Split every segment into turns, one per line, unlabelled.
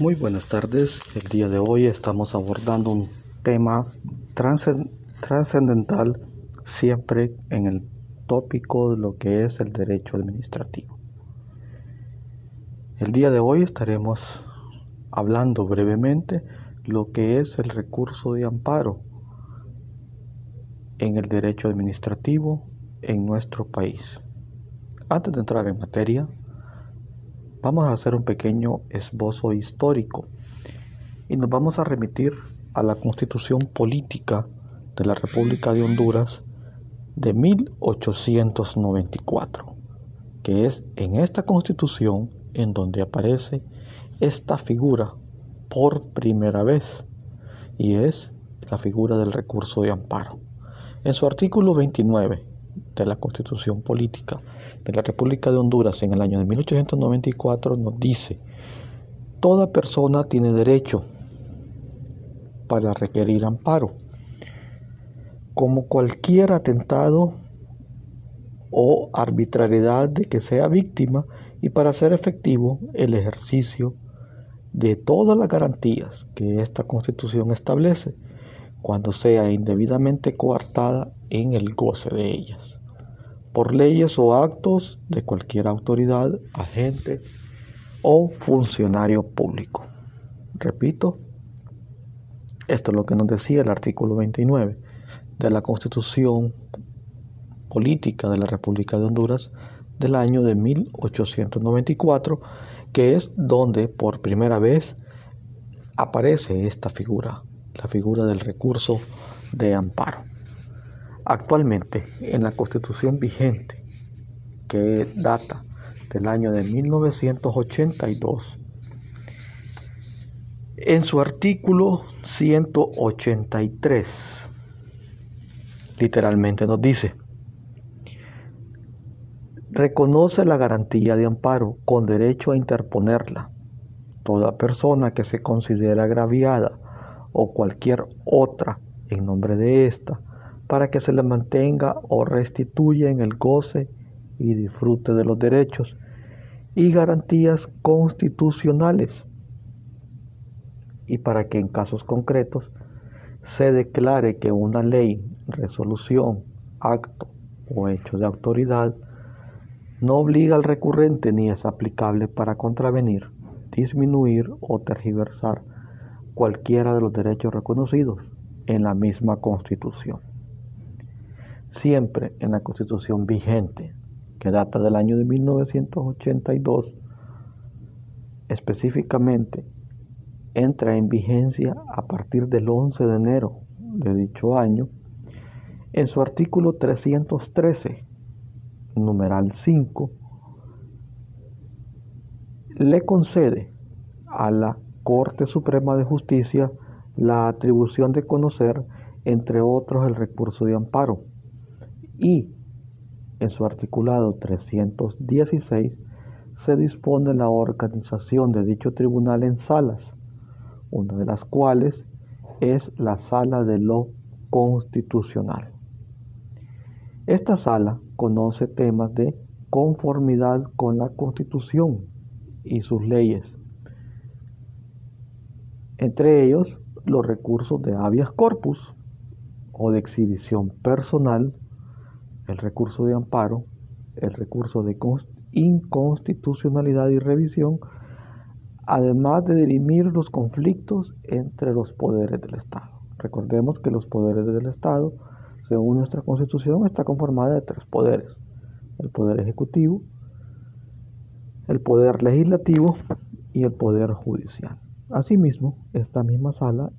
Muy buenas tardes. El día de hoy estamos abordando un tema trascendental siempre en el tópico de lo que es el derecho administrativo. El día de hoy estaremos hablando brevemente lo que es el recurso de amparo en el derecho administrativo en nuestro país. Antes de entrar en materia, vamos a hacer un pequeño esbozo histórico y nos vamos a remitir a la constitución política de la República de Honduras de 1894, que es en esta constitución en donde aparece esta figura por primera vez y es la figura del recurso de amparo. En su artículo 29 de la Constitución Política de la República de Honduras en el año de 1894 nos dice, toda persona tiene derecho para requerir amparo, como cualquier atentado o arbitrariedad de que sea víctima y para hacer efectivo el ejercicio de todas las garantías que esta Constitución establece cuando sea indebidamente coartada en el goce de ellas, por leyes o actos de cualquier autoridad, agente o funcionario público. Repito, esto es lo que nos decía el artículo 29 de la Constitución Política de la República de Honduras del año de 1894, que es donde por primera vez aparece esta figura la figura del recurso de amparo. Actualmente, en la constitución vigente, que data del año de 1982, en su artículo 183, literalmente nos dice, reconoce la garantía de amparo con derecho a interponerla. Toda persona que se considera agraviada o cualquier otra en nombre de ésta, para que se le mantenga o restituya en el goce y disfrute de los derechos y garantías constitucionales, y para que en casos concretos se declare que una ley, resolución, acto o hecho de autoridad no obliga al recurrente ni es aplicable para contravenir, disminuir o tergiversar cualquiera de los derechos reconocidos en la misma Constitución. Siempre en la Constitución vigente, que data del año de 1982, específicamente entra en vigencia a partir del 11 de enero de dicho año, en su artículo 313, numeral 5, le concede a la Corte Suprema de Justicia la atribución de conocer, entre otros, el recurso de amparo y en su articulado 316 se dispone la organización de dicho tribunal en salas, una de las cuales es la sala de lo constitucional. Esta sala conoce temas de conformidad con la Constitución y sus leyes, entre ellos los recursos de habeas corpus o de exhibición personal, el recurso de amparo, el recurso de inconstitucionalidad y revisión, además de dirimir los conflictos entre los poderes del Estado. Recordemos que los poderes del Estado, según nuestra Constitución, está conformada de tres poderes. El poder ejecutivo, el poder legislativo y el poder judicial. Asimismo, esta misma sala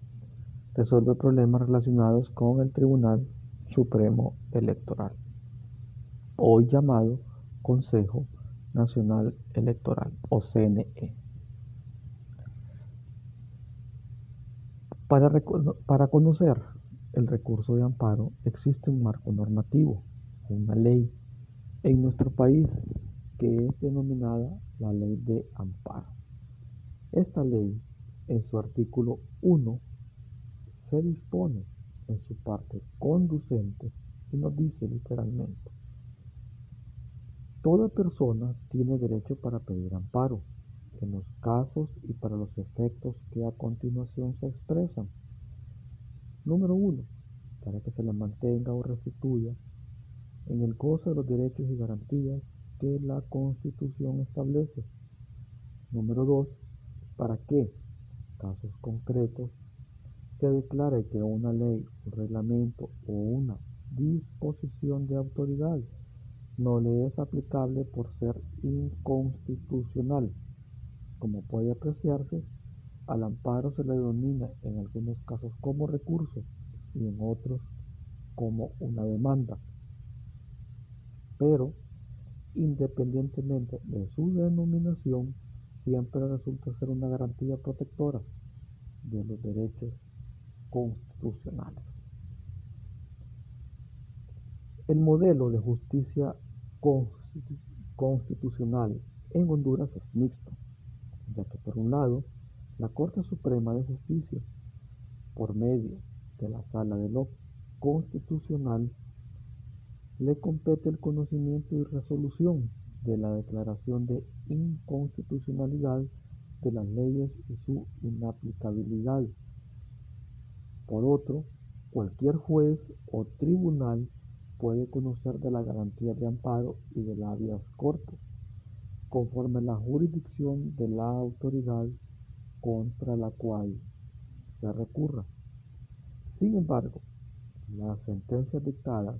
resuelve problemas relacionados con el Tribunal Supremo Electoral, hoy llamado Consejo Nacional Electoral o CNE. Para, conocer el recurso de amparo existe un marco normativo, una ley en nuestro país que es denominada la ley de amparo. Esta ley en su artículo 1 se dispone en su parte conducente y nos dice literalmente, toda persona tiene derecho para pedir amparo en los casos y para los efectos que a continuación se expresan. Número 1. Para que se le mantenga o restituya en el goce de los derechos y garantías que la Constitución establece. Número 2. Para que, casos concretos, se declare que una ley, un reglamento o una disposición de autoridad no le es aplicable por ser inconstitucional. Como puede apreciarse, al amparo se le denomina en algunos casos como recurso y en otros como una demanda. Pero, independientemente de su denominación, siempre resulta ser una garantía protectora de los derechos constitucionales. El modelo de justicia constitucional en Honduras es mixto, ya que por un lado, la Corte Suprema de Justicia, por medio de la Sala de lo Constitucional, le compete el conocimiento y resolución de la declaración de inconstitucionalidad de las leyes y su inaplicabilidad. Por otro, cualquier juez o tribunal puede conocer de la garantía de amparo y del habeas corpus, conforme la jurisdicción de la autoridad contra la cual se recurra. Sin embargo, las sentencias dictadas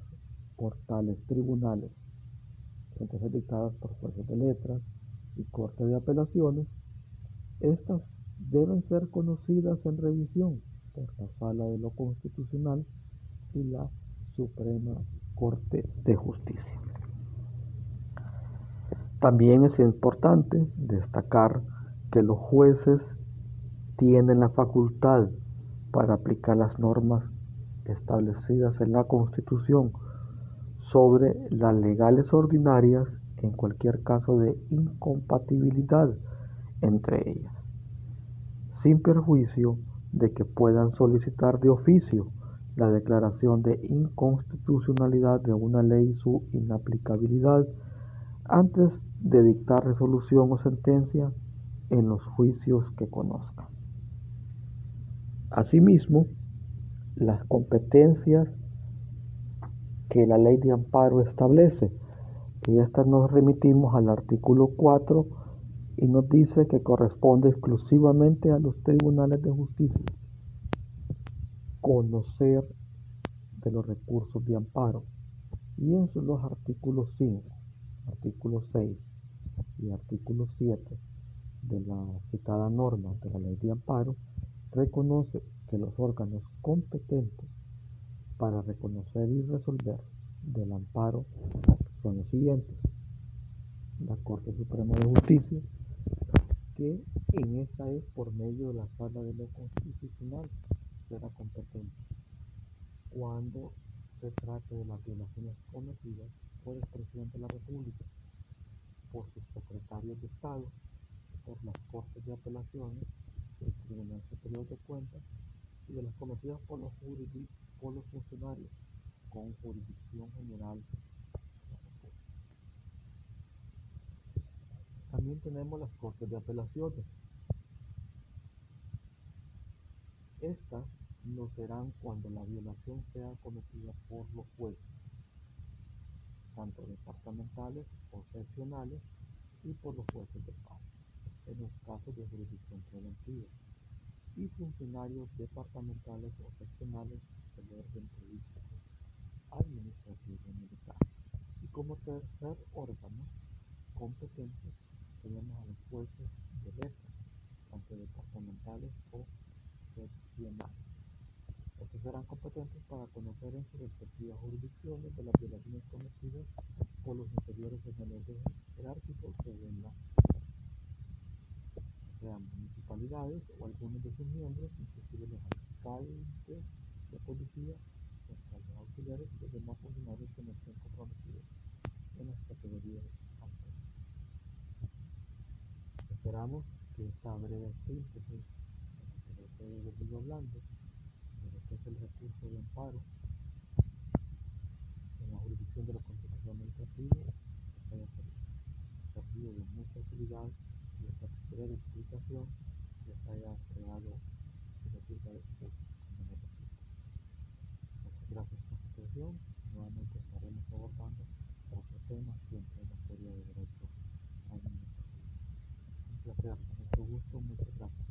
por tales tribunales, sentencias dictadas por jueces de letras y corte de apelaciones, estas deben ser conocidas en revisión por la Sala de lo Constitucional y la Suprema Corte de Justicia. También es importante destacar que los jueces tienen la facultad para aplicar las normas establecidas en la Constitución sobre las legales ordinarias en cualquier caso de incompatibilidad entre ellas, sin perjuicio de que puedan solicitar de oficio la declaración de inconstitucionalidad de una ley y su inaplicabilidad antes de dictar resolución o sentencia en los juicios que conozcan. Asimismo, las competencias que la ley de amparo establece, y estas nos remitimos al artículo 4 y nos dice que corresponde exclusivamente a los tribunales de justicia conocer de los recursos de amparo. Y en los artículos 5, artículo 6 y artículo 7 de la citada norma de la ley de amparo, reconoce que los órganos competentes para reconocer y resolver del amparo son los siguientes. La Corte Suprema de Justicia, que en esta es por medio de la Sala de lo Constitucional será competente cuando se trate de las violaciones cometidas por el presidente de la República, por sus secretarios de Estado, por las Cortes de Apelaciones, el Tribunal Superior de Cuentas y de las cometidas por los, por los funcionarios con jurisdicción general. También tenemos las Cortes de Apelaciones, Estas no serán cuando la violación sea cometida por los jueces, tanto departamentales o seccionales, y por los jueces de paz, en los casos de jurisdicción preventiva, y funcionarios departamentales o seccionales del orden político, administrativo militar. Y como tercer órgano competente tenemos a los jueces de tanto departamentales o estos serán competentes para conocer en sus respectivas jurisdicciones de las violaciones cometidas por los inferiores en el orden jerárquico según la sean municipalidades o algunos de sus miembros, inclusive los alcaldes de policía, los alcaldes auxiliares y los demás funcionarios que no estén comprometidos en las categorías anteriores. Esperamos que esta breve síntesis de lo que estoy hablando, lo que es el recurso de amparo en la jurisdicción de la Constitución Administrativa, haya servido de mucha utilidad y requiere de explicación les haya creado de Muchas gracias por su atención. Nuevamente estaremos abordando otro tema siempre en materia de derecho administrativo. Un placer, con mucho gusto. Muchas gracias